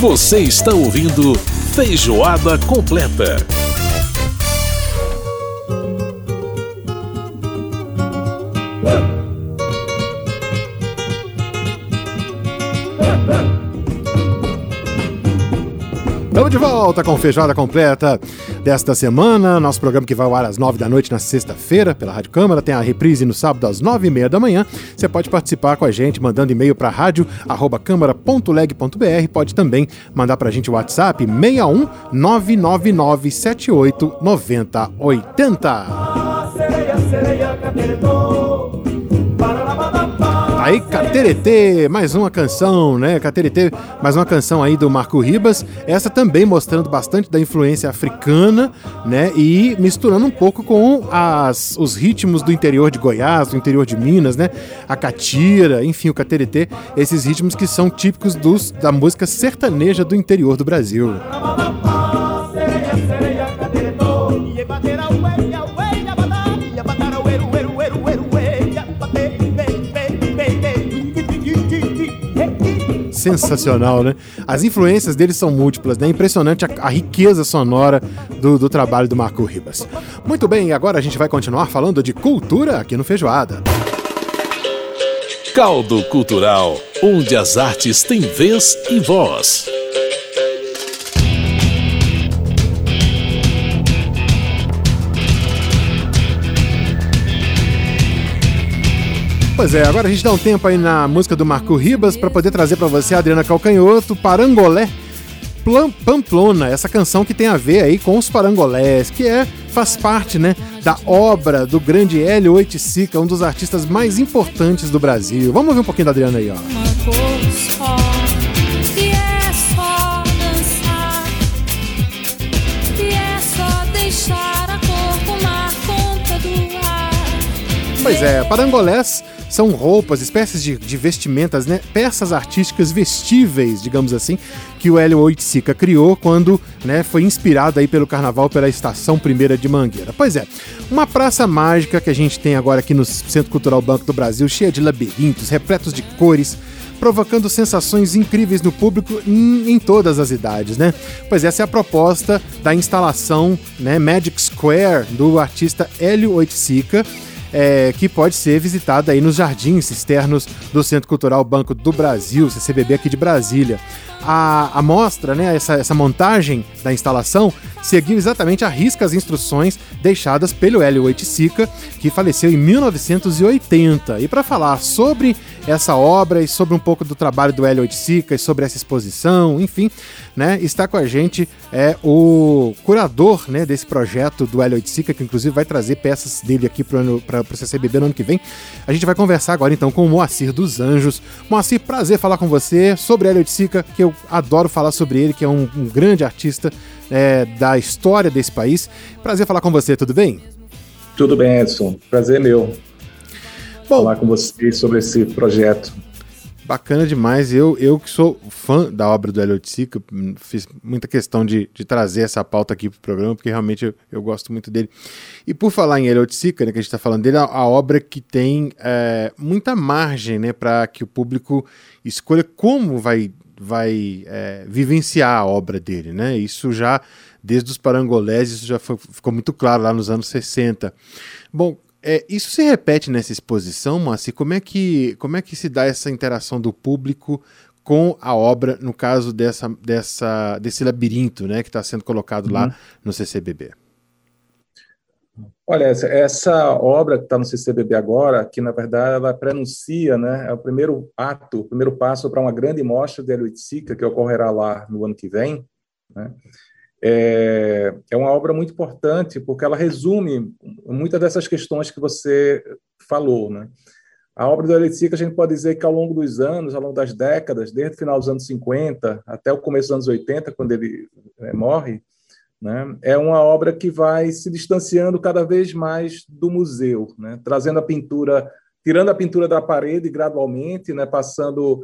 Você está ouvindo Feijoada Completa. Estamos de volta com Feijoada Completa desta semana. Nosso programa que vai ao ar às nove da noite na sexta-feira pela Rádio Câmara. Tem a reprise no sábado às nove e meia da manhã. Você pode participar com a gente mandando e-mail para rádio.câmara.leg.br. Pode também mandar para a gente o WhatsApp 61 999 78 9080. Sereia, sereia, Aí, Cateretê, mais uma canção, né? Cateretê, mais uma canção aí do Marco Ribas. Essa também mostrando bastante da influência africana, né? E misturando um pouco com as, os ritmos do interior de Goiás, do interior de Minas, né? A catira, enfim, o cateretê, esses ritmos que são típicos dos, da música sertaneja do interior do Brasil. Sensacional, né? As influências dele são múltiplas, né? Impressionante a, a riqueza sonora do, do trabalho do Marco Ribas. Muito bem, agora a gente vai continuar falando de cultura aqui no Feijoada. Caldo Cultural, onde as artes têm vez e voz. Pois é, agora a gente dá um tempo aí na música do Marco Ribas para poder trazer para você a Adriana Calcanhoto, Parangolé Pamplona, essa canção que tem a ver aí com os parangolés, que é faz parte, né, da obra do grande Hélio Oiticica, um dos artistas mais importantes do Brasil. Vamos ver um pouquinho da Adriana aí, ó. Pois é, parangolés são roupas, espécies de, de, vestimentas, né? Peças artísticas vestíveis, digamos assim, que o Hélio Oiticica criou quando né, foi inspirado aí pelo carnaval pela Estação Primeira de Mangueira. Pois é, uma praça mágica que a gente tem agora aqui no Centro Cultural Banco do Brasil, cheia de labirintos, repletos de cores, provocando sensações incríveis no público em, em, todas as idades, né? Pois essa é a proposta da instalação né, Magic Square do artista Hélio Oiticica, é, que pode ser visitada aí nos jardins externos do Centro Cultural Banco do Brasil, CCBB aqui de Brasília. A, a mostra, né, essa, essa montagem da instalação, seguiu exatamente a risca as instruções deixadas pelo Hélio Oiticica, que faleceu em 1980. E para falar sobre essa obra e sobre um pouco do trabalho do Hélio Oiticica e sobre essa exposição, enfim, né, está com a gente é o curador né, desse projeto do Hélio Oiticica, que inclusive vai trazer peças dele aqui para o CCBB no ano que vem. A gente vai conversar agora então com o Moacir dos Anjos. Moacir, prazer falar com você sobre Hélio Oiticica, que eu adoro falar sobre ele, que é um, um grande artista é, da história desse país. Prazer falar com você, tudo bem? Tudo bem, Edson. Prazer meu. Bom, falar com vocês sobre esse projeto. Bacana demais. Eu, eu que sou fã da obra do Elliot Sica, fiz muita questão de, de trazer essa pauta aqui para o programa, porque realmente eu, eu, gosto muito dele. E por falar em Elliot Sica, né, que a gente está falando dele, a, a, obra que tem é, muita margem né, para que o público escolha como vai, vai é, vivenciar a obra dele. Né? Isso já, desde os parangolés, isso já foi, ficou muito claro lá nos anos 60. Bom, é, isso se repete nessa exposição, Moacir? Como é, que, como é que se dá essa interação do público com a obra, no caso dessa, dessa, desse labirinto né, que está sendo colocado uhum. lá no CCBB? Olha, essa, essa obra que está no CCBB agora, que na verdade ela prenuncia, né, é o primeiro ato, o primeiro passo para uma grande mostra de Eruitsica que ocorrerá lá no ano que vem, né, é, é uma obra muito importante porque ela resume muitas dessas questões que você falou, né? A obra do Elitzica, a gente pode dizer que ao longo dos anos, ao longo das décadas, desde o final dos anos 50 até o começo dos anos 80, quando ele é, morre, né, é uma obra que vai se distanciando cada vez mais do museu, né, trazendo a pintura, tirando a pintura da parede gradualmente, né, passando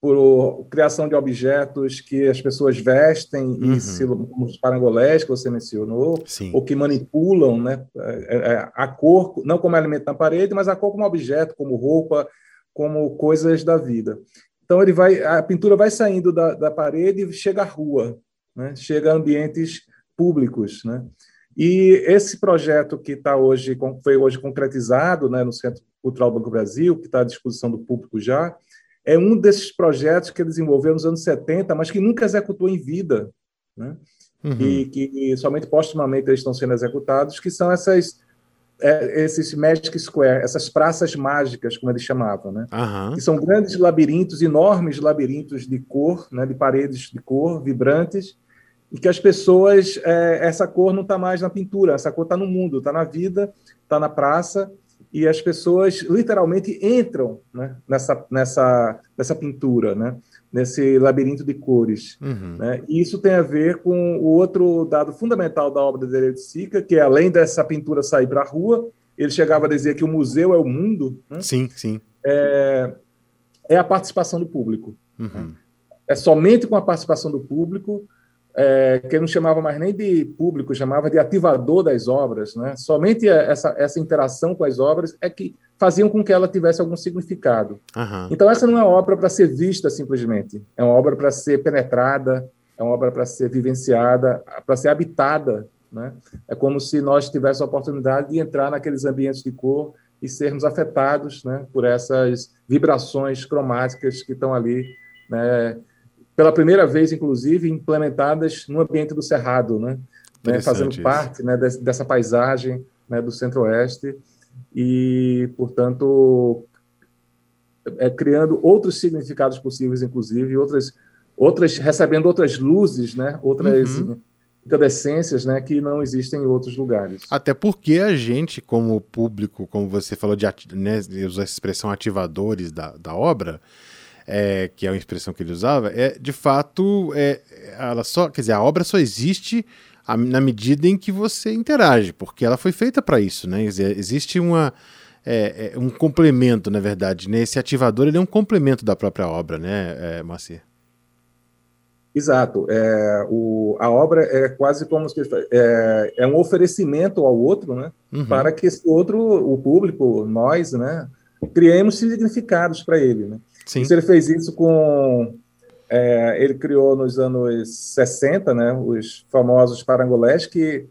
por criação de objetos que as pessoas vestem uhum. e se, como os parangolés que você mencionou, Sim. ou que manipulam né, é, é, a cor, não como elemento na parede, mas a cor como objeto, como roupa, como coisas da vida. Então ele vai, a pintura vai saindo da, da parede e chega à rua, né? chega a ambientes públicos, né? E esse projeto que está hoje, foi hoje concretizado né, no Centro Cultural Banco Brasil, que está à disposição do público já, é um desses projetos que ele desenvolveu nos anos 70, mas que nunca executou em vida, né? Uhum. E que somente postumamente eles estão sendo executados, que são essas é, esses Magic Square, essas praças mágicas, como eles chamavam, né? Uhum. Que são grandes labirintos, enormes labirintos de cor, né? De paredes de cor, vibrantes, e que as pessoas, é, essa cor não está mais na pintura, essa cor está no mundo, está na vida, está na praça, e as pessoas literalmente entram né, nessa, nessa, nessa pintura, né, nesse labirinto de cores. Uhum. Né? E isso tem a ver com o outro dado fundamental da obra de Deleuze Sica, que é, além dessa pintura sair para a rua, ele chegava a dizer que o museu é o mundo. Né? Sim, sim. É, é a participação do público. Uhum. É somente com a participação do público é, que não chamava mais nem de público, chamava de ativador das obras. Né? Somente essa, essa interação com as obras é que faziam com que ela tivesse algum significado. Uhum. Então, essa não é uma obra para ser vista simplesmente, é uma obra para ser penetrada, é uma obra para ser vivenciada, para ser habitada. Né? É como se nós tivéssemos a oportunidade de entrar naqueles ambientes de cor e sermos afetados né, por essas vibrações cromáticas que estão ali né, pela primeira vez, inclusive, implementadas no ambiente do Cerrado, né? né fazendo isso. parte né, dessa paisagem né, do Centro-Oeste e, portanto, é, criando outros significados possíveis, inclusive, outras, outras recebendo outras luzes, né, outras uhum. incandescências né, que não existem em outros lugares. Até porque a gente, como público, como você falou, de né, usar essa expressão ativadores da, da obra, é, que é a expressão que ele usava, é de fato, é, ela só, quer dizer, a obra só existe na medida em que você interage, porque ela foi feita para isso, né? Quer dizer, existe uma é, é, um complemento, na verdade, né? Esse ativador ele é um complemento da própria obra, né, é, Macir? Exato. É, o, a obra é quase como se é, é um oferecimento ao outro, né? Uhum. Para que esse outro, o público, nós, né? Criemos significados para ele, né? Sim. Isso ele fez isso com. É, ele criou nos anos 60, né, os famosos parangolés, que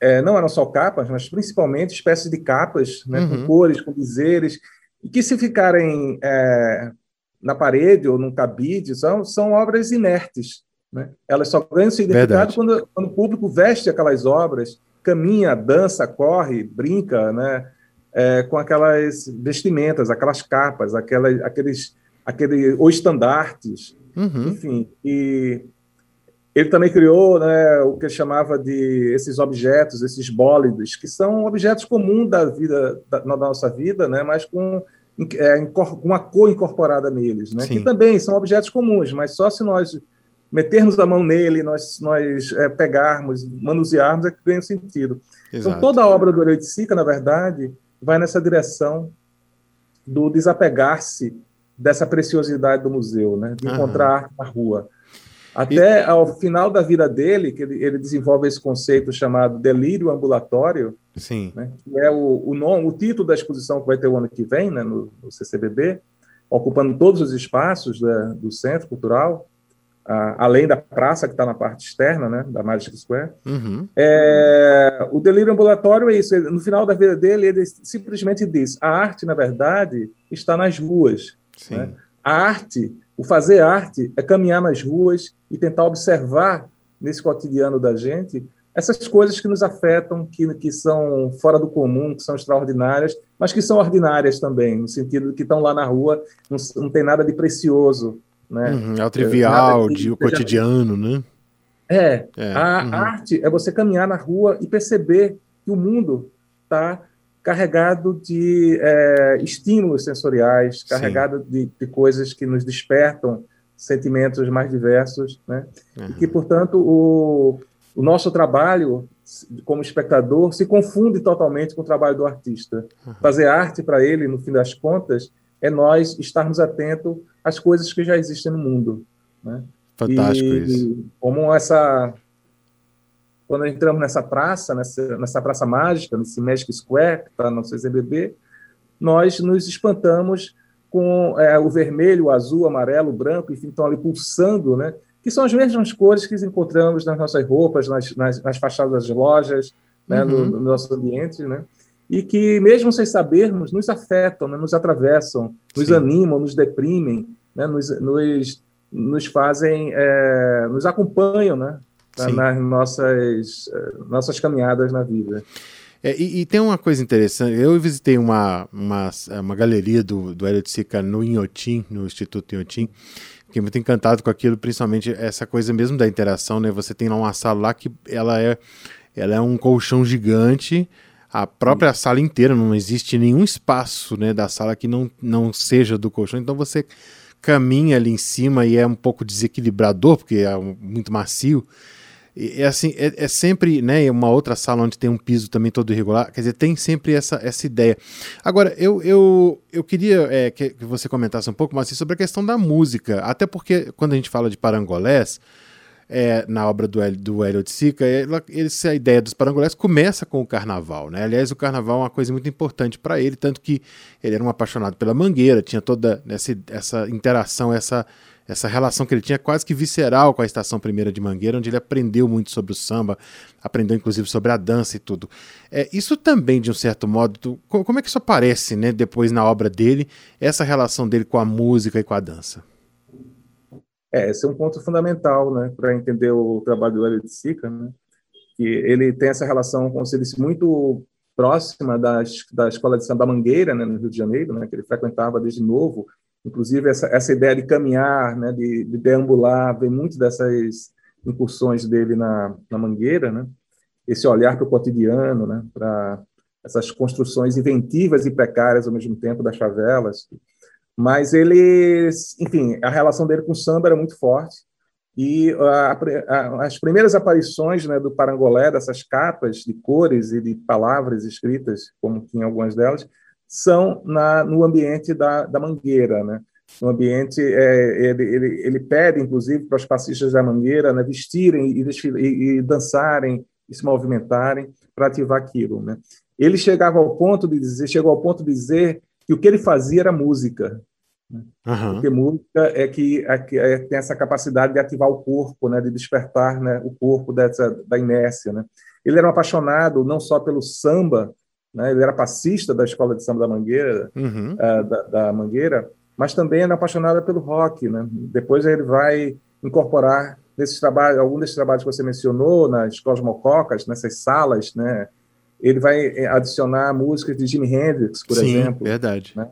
é, não eram só capas, mas principalmente espécies de capas, né, uhum. com cores, com dizeres, e que se ficarem é, na parede ou num cabide, são, são obras inertes. Né? Elas só ganham significado quando, quando, o público veste aquelas obras, caminha, dança, corre, brinca, né? É, com aquelas vestimentas, aquelas capas, aquelas, aqueles aquele, ou estandartes, uhum. enfim. E ele também criou né, o que ele chamava de esses objetos, esses bólidos, que são objetos comuns da vida, da, na nossa vida, né, mas com é, uma cor incorporada neles, né, que também são objetos comuns, mas só se nós metermos a mão nele, nós, nós é, pegarmos, manusearmos, é que ganha sentido. Então, Exato. Então, toda a obra do Oiticica, na verdade, vai nessa direção do desapegar-se dessa preciosidade do museu, né? de encontrar arte na rua. Até e... ao final da vida dele, que ele, ele, desenvolve esse conceito chamado delírio ambulatório, Sim. Né? que é o, o, nome, o título da exposição que vai ter o ano que vem né? no, no CCBB, ocupando todos os espaços né, do centro cultural, além da praça que está na parte externa, né, da Magic Square. Uhum. É, o delírio ambulatório é isso. no final da vida dele, ele simplesmente diz: a arte, na verdade, está nas ruas. Né? A arte, o fazer arte, é caminhar nas ruas e tentar observar nesse cotidiano da gente essas coisas que nos afetam, que, que são fora do comum, que são extraordinárias, mas que são ordinárias também, no sentido de que estão lá na rua, não, não tem nada de precioso. Né? Uhum, é o trivial, de, o cotidiano, né? É, é a uhum. arte é você caminhar na rua e perceber que o mundo está carregado de é, estímulos sensoriais, carregado de, de, coisas que nos despertam sentimentos mais diversos, né? Uhum. E que, portanto, o, o nosso trabalho como espectador se confunde totalmente com o trabalho do artista. Uhum. Fazer arte para ele, no fim das contas, é nós estarmos atentos às coisas que já existem no mundo. Né? Fantástico e, isso. Como essa quando entramos nessa praça, nessa, nessa praça mágica, nesse Magic Square, que está no CCBB, nós nos espantamos com é, o vermelho, o azul, o amarelo, o branco, enfim, estão ali pulsando, né? que são as mesmas cores que encontramos nas nossas roupas, nas, nas, nas fachadas das lojas, né? Uhum. No, no, nosso ambiente, né? e que, mesmo sem sabermos, nos afetam, né? nos atravessam, nos Sim. animam, nos deprimem, né? nos, nos, nos fazem, é, nos acompanham né? Nas nossas, eh, nossas caminhadas na vida. É, e, e, tem uma coisa interessante, eu visitei uma, uma, uma galeria do, do Hélio de Sica no Inhotim, no Instituto Inhotim, fiquei muito encantado com aquilo, principalmente essa coisa mesmo da interação, né? Você tem lá uma sala lá que ela é, ela é um colchão gigante, a própria sala inteira, não existe nenhum espaço né, da sala que não, não seja do colchão, então você caminha ali em cima e é um pouco desequilibrador, porque é muito macio, é assim, é, é, sempre, né, uma outra sala onde tem um piso também todo irregular, quer dizer, tem sempre essa, essa ideia. Agora, eu, eu, eu queria é, que, que, você comentasse um pouco mais sobre a questão da música, até porque quando a gente fala de parangolés, é, na obra do, do Hélio de Sica, ela, essa ideia dos parangolés começa com o carnaval, né? Aliás, o carnaval é uma coisa muito importante para ele, tanto que ele era um apaixonado pela mangueira, tinha toda essa, essa interação, essa essa relação que ele tinha quase que visceral com a Estação Primeira de Mangueira, onde ele aprendeu muito sobre o samba, aprendeu inclusive sobre a dança e tudo. É, isso também, de um certo modo, tu, como é que isso aparece né, depois na obra dele, essa relação dele com a música e com a dança? É, esse é um ponto fundamental né, para entender o trabalho do Hélio de Sica, né, que ele tem essa relação, como você disse, muito próxima das, da Escola de Samba Mangueira, né, no Rio de Janeiro, né, que ele frequentava desde novo, Inclusive, essa, essa ideia de caminhar, né, de, de deambular, vem muito dessas incursões dele na, na Mangueira, né? esse olhar para o cotidiano, né? para essas construções inventivas e precárias ao mesmo tempo das favelas. Mas ele, enfim, a relação dele com o samba era muito forte. E a, a, as primeiras aparições né, do Parangolé, dessas capas de cores e de palavras escritas, como tinha algumas delas, são na, no ambiente da, da Mangueira, né? No ambiente, é, ele, ele, ele, pede, inclusive, para os passistas da Mangueira né, vestirem e, e, e dançarem e se movimentarem para ativar aquilo, né? Ele chegava ao ponto de dizer, chegou ao ponto de dizer que o que ele fazia era música, Uhum. Porque música é que, é que é, tem essa capacidade de ativar o corpo, né, de despertar né, o corpo dessa, da inércia. Né. Ele era um apaixonado não só pelo samba, né? Ele era passista da escola de samba da Mangueira, uhum. uh, da, da, Mangueira, mas também era apaixonado pelo rock, né? Depois ele vai incorporar nesses trabalhos, algum desses trabalhos que você mencionou, nas escolas mococas, nessas salas, né? Ele vai eh, adicionar músicas de Jimi Hendrix, por Sim, exemplo. verdade. Né?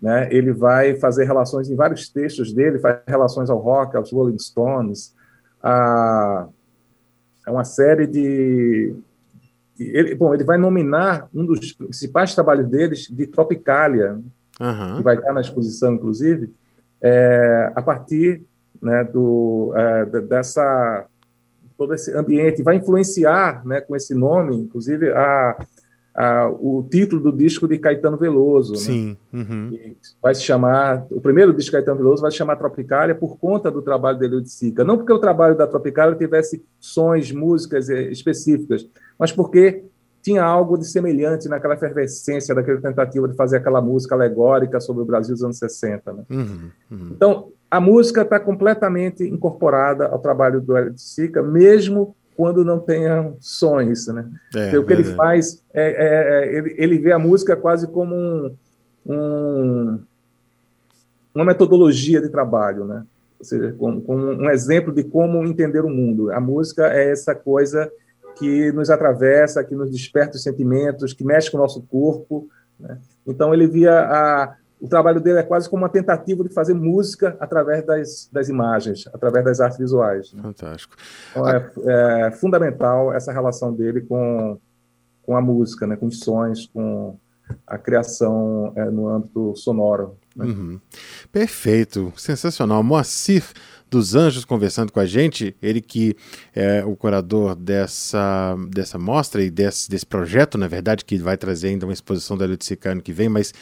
né? Ele vai fazer relações em vários textos dele, faz relações ao rock, aos Rolling Stones, a, a uma série de ele, bom, ele vai nominar um dos principais trabalhos deles de Tropicália, uhum. que vai estar na exposição, inclusive, é, a partir né, do, é, dessa todo esse ambiente, vai influenciar, né, com esse nome, inclusive, a, a, o título do disco de Caetano Veloso. Né? Sim. Né? Uhum. Vai se chamar, o primeiro disco de Caetano Veloso vai se chamar Tropicália por conta do trabalho dele de Sica. Não porque o trabalho da Tropicália tivesse sons, músicas eh, específicas, mas porque tinha algo de semelhante naquela efervescência, daquela tentativa de fazer aquela música alegórica sobre o Brasil dos anos 60. Né? Uhum, uhum. Então, a música está completamente incorporada ao trabalho do Hélio de Sica, mesmo quando não tenha sons, né? É, o que ele faz é, é, é, ele, ele, vê a música quase como um, um, uma metodologia de trabalho, né? Ou seja, como, como, um exemplo de como entender o mundo. A música é essa coisa que nos atravessa, que nos desperta os sentimentos, que mexe com o nosso corpo. Né? Então ele via a, o trabalho dele é quase como uma tentativa de fazer música através das, das imagens, através das artes visuais. Né? Fantástico. Então, é, é, fundamental essa relação dele com, com a música, né? com os sons, com a criação é, no âmbito sonoro. Né? Uhum. Perfeito, sensacional. Moacir dos Anjos conversando com a gente, ele que é o curador dessa, dessa mostra e desse, desse projeto, na verdade, que vai trazer ainda uma exposição da Lutsica ano que vem, mas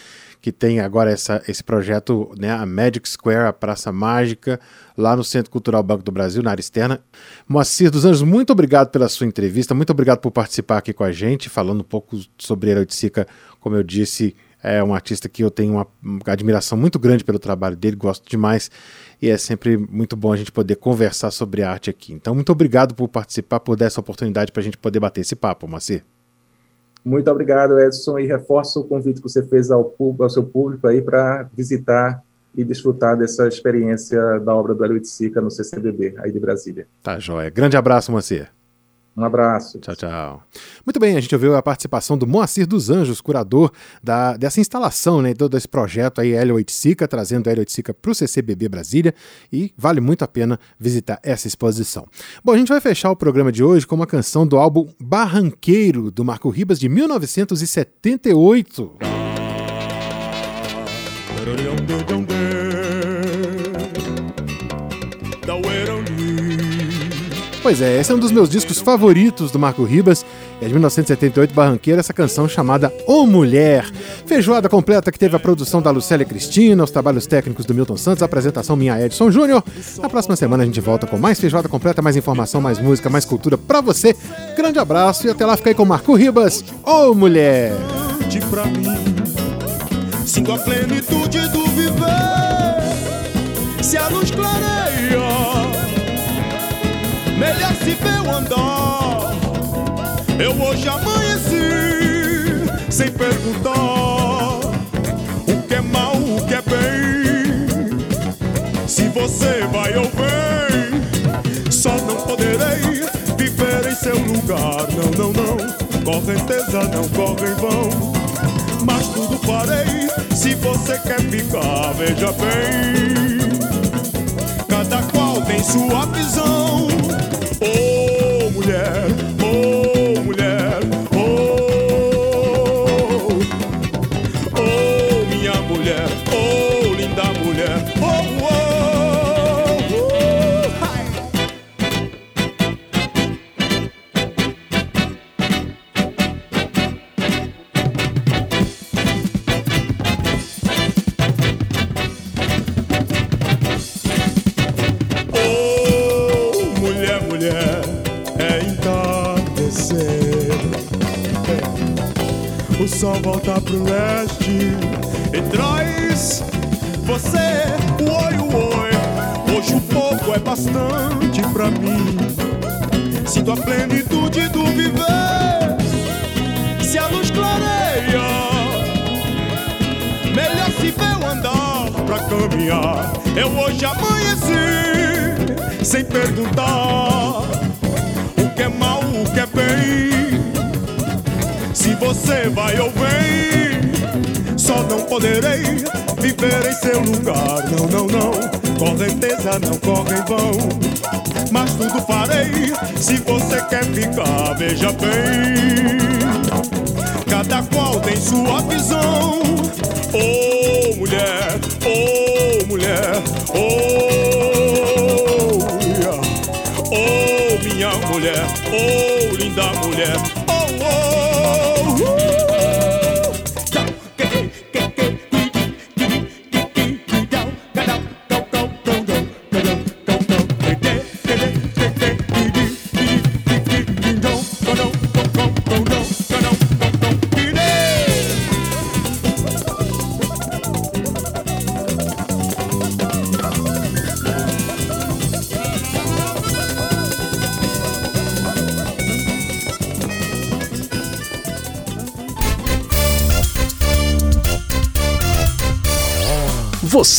que tem agora essa, esse projeto, né, a Magic Square, a Praça Mágica, lá no Centro Cultural Banco do Brasil, na área externa. Moacir dos Anjos, muito obrigado pela sua entrevista, muito obrigado por participar aqui com a gente, falando um pouco sobre a Eroiticica, como eu disse, É um artista que eu tenho uma admiração muito grande pelo trabalho dele, gosto demais e é sempre muito bom a gente poder conversar sobre arte aqui. Então, muito obrigado por participar, por dar essa oportunidade para a gente poder bater esse papo, Macir. Muito obrigado, Edson, e reforço o convite que você fez ao, ao seu público aí para visitar e desfrutar dessa experiência da obra do Hélio Sica no CCBB, aí de Brasília. Tá, joia. Grande abraço, Macir. Um abraço. Tchau, tchau. Muito bem, a gente ouviu a participação do Moacir dos Anjos, curador da, dessa instalação, né, todo esse projeto aí, Hélio Oiticica, trazendo Hélio Oiticica para o CCBB Brasília, e vale muito a pena visitar essa exposição. Bom, a gente vai fechar o programa de hoje com uma canção do álbum Barranqueiro, do Marco Ribas, de 1978. Pois é, esse é um dos meus discos favoritos do Marco Ribas. É de 1978, Barranqueira, essa canção chamada Ô Mulher. Feijoada completa que teve a produção da Lucélia Cristina, os trabalhos técnicos do Milton Santos, a apresentação minha Edson Júnior. Na próxima semana a gente volta com mais feijoada completa, mais informação, mais música, mais cultura pra você. Grande abraço e até lá fica aí com Marco Ribas. Ô Mulher! Sinto a plenitude do viver. Se a luz clareia o andar. Eu hoje amanheci sem perguntar o que é mal, o que é bem. Se você vai ou vem, só não poderei viver em seu lugar. Não, não, não, correnteza não corre em vão. Mas tudo farei se você quer ficar, veja bem. Cada qual tem sua visão. Volta pro leste e traz você, oi, oi. Hoje o pouco é bastante pra mim. Sinto a plenitude do viver. Se a luz clareia, melhor se vê o andar pra caminhar. Eu hoje amanheci sem perguntar você vai ou vem, só não poderei viver em seu lugar. Não, não, não. Correnteza não corre em vão. Mas tudo farei se você quer ficar. Veja bem, cada qual tem sua visão. Oh, mulher, oh, mulher, oh, yeah. oh, minha mulher, oh, linda mulher,